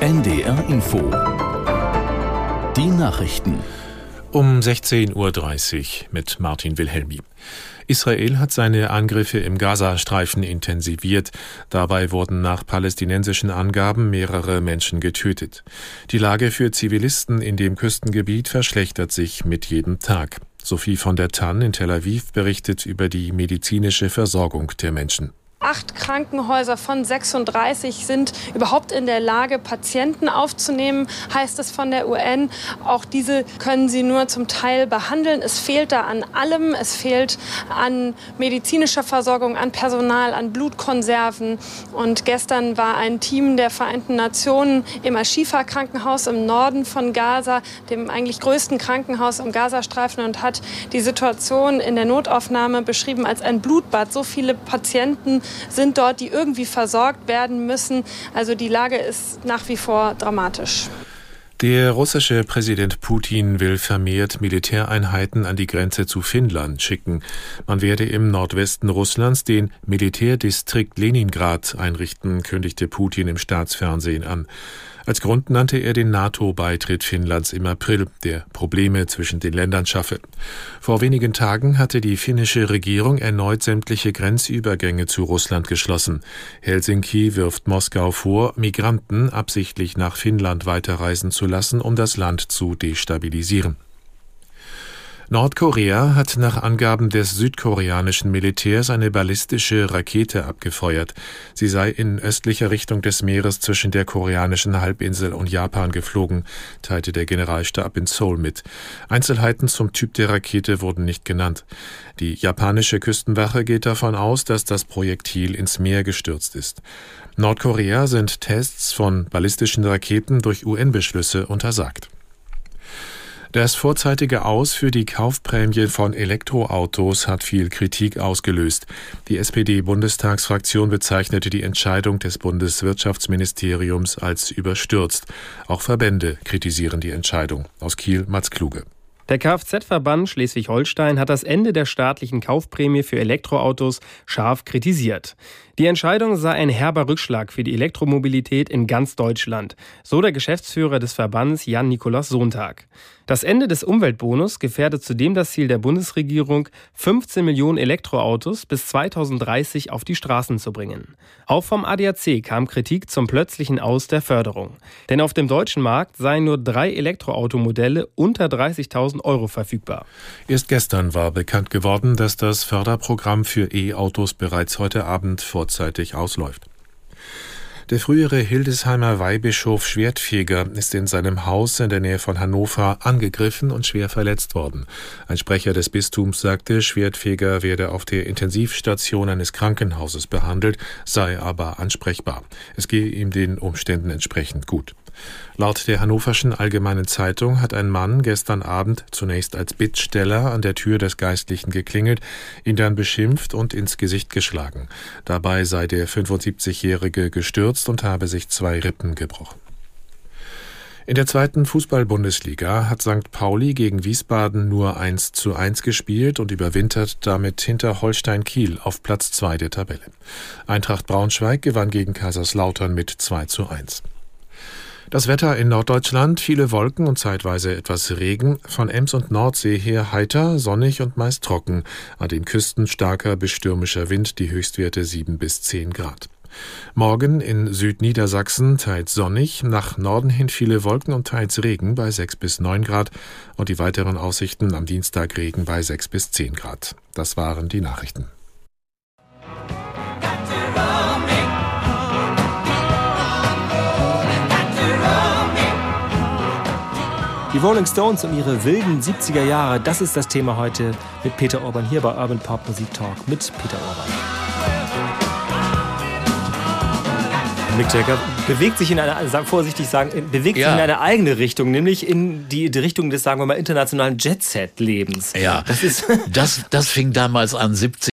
NDR Info. Die Nachrichten. Um 16.30 Uhr mit Martin Wilhelmi. Israel hat seine Angriffe im Gazastreifen intensiviert. Dabei wurden nach palästinensischen Angaben mehrere Menschen getötet. Die Lage für Zivilisten in dem Küstengebiet verschlechtert sich mit jedem Tag. Sophie von der Tann in Tel Aviv berichtet über die medizinische Versorgung der Menschen. Acht Krankenhäuser von 36 sind überhaupt in der Lage, Patienten aufzunehmen, heißt es von der UN. Auch diese können sie nur zum Teil behandeln. Es fehlt da an allem. Es fehlt an medizinischer Versorgung, an Personal, an Blutkonserven. Und gestern war ein Team der Vereinten Nationen im Ashifa Krankenhaus im Norden von Gaza, dem eigentlich größten Krankenhaus im Gazastreifen, und hat die Situation in der Notaufnahme beschrieben als ein Blutbad. So viele Patienten sind dort, die irgendwie versorgt werden müssen. Also die Lage ist nach wie vor dramatisch. Der russische Präsident Putin will vermehrt Militäreinheiten an die Grenze zu Finnland schicken. Man werde im Nordwesten Russlands den Militärdistrikt Leningrad einrichten, kündigte Putin im Staatsfernsehen an. Als Grund nannte er den NATO-Beitritt Finnlands im April, der Probleme zwischen den Ländern schaffe. Vor wenigen Tagen hatte die finnische Regierung erneut sämtliche Grenzübergänge zu Russland geschlossen. Helsinki wirft Moskau vor, Migranten absichtlich nach Finnland weiterreisen zu lassen, um das Land zu destabilisieren. Nordkorea hat nach Angaben des südkoreanischen Militärs eine ballistische Rakete abgefeuert. Sie sei in östlicher Richtung des Meeres zwischen der koreanischen Halbinsel und Japan geflogen, teilte der Generalstab in Seoul mit. Einzelheiten zum Typ der Rakete wurden nicht genannt. Die japanische Küstenwache geht davon aus, dass das Projektil ins Meer gestürzt ist. Nordkorea sind Tests von ballistischen Raketen durch UN-Beschlüsse untersagt. Das vorzeitige Aus für die Kaufprämie von Elektroautos hat viel Kritik ausgelöst. Die SPD-Bundestagsfraktion bezeichnete die Entscheidung des Bundeswirtschaftsministeriums als überstürzt. Auch Verbände kritisieren die Entscheidung. Aus Kiel Mats Kluge. Der Kfz-Verband Schleswig-Holstein hat das Ende der staatlichen Kaufprämie für Elektroautos scharf kritisiert. Die Entscheidung sei ein herber Rückschlag für die Elektromobilität in ganz Deutschland, so der Geschäftsführer des Verbands Jan Nikolaus Sontag. Das Ende des Umweltbonus gefährdet zudem das Ziel der Bundesregierung, 15 Millionen Elektroautos bis 2030 auf die Straßen zu bringen. Auch vom ADAC kam Kritik zum plötzlichen Aus der Förderung. Denn auf dem deutschen Markt seien nur drei Elektroautomodelle unter 30.000 Euro verfügbar. Erst gestern war bekannt geworden, dass das Förderprogramm für E-Autos bereits heute Abend vor vorzeitig ausläuft. Der frühere Hildesheimer Weihbischof Schwertfeger ist in seinem Haus in der Nähe von Hannover angegriffen und schwer verletzt worden. Ein Sprecher des Bistums sagte, Schwertfeger werde auf der Intensivstation eines Krankenhauses behandelt, sei aber ansprechbar. Es gehe ihm den Umständen entsprechend gut. Laut der Hannoverschen Allgemeinen Zeitung hat ein Mann gestern Abend zunächst als Bittsteller an der Tür des Geistlichen geklingelt, ihn dann beschimpft und ins Gesicht geschlagen. Dabei sei der 75-Jährige gestürzt und habe sich zwei Rippen gebrochen. In der zweiten Fußball-Bundesliga hat St. Pauli gegen Wiesbaden nur 1 zu 1 gespielt und überwintert damit hinter Holstein Kiel auf Platz 2 der Tabelle. Eintracht Braunschweig gewann gegen Kaiserslautern mit 2 zu 1. Das Wetter in Norddeutschland, viele Wolken und zeitweise etwas Regen, von Ems und Nordsee her heiter, sonnig und meist trocken, an den Küsten starker bis stürmischer Wind, die Höchstwerte 7 bis 10 Grad. Morgen in Südniedersachsen teils sonnig, nach Norden hin viele Wolken und teils Regen bei 6 bis 9 Grad und die weiteren Aussichten am Dienstag Regen bei 6 bis 10 Grad. Das waren die Nachrichten. Die Rolling Stones und ihre wilden 70er Jahre, das ist das Thema heute mit Peter Orban hier bei Urban Pop Musik Talk mit Peter Orban. Mick Jagger bewegt sich in eine, vorsichtig sagen, bewegt ja. sich in eine eigene Richtung, nämlich in die, die Richtung des, sagen wir mal, internationalen Jet-Set-Lebens. Ja, das, ist das, das fing damals an, 70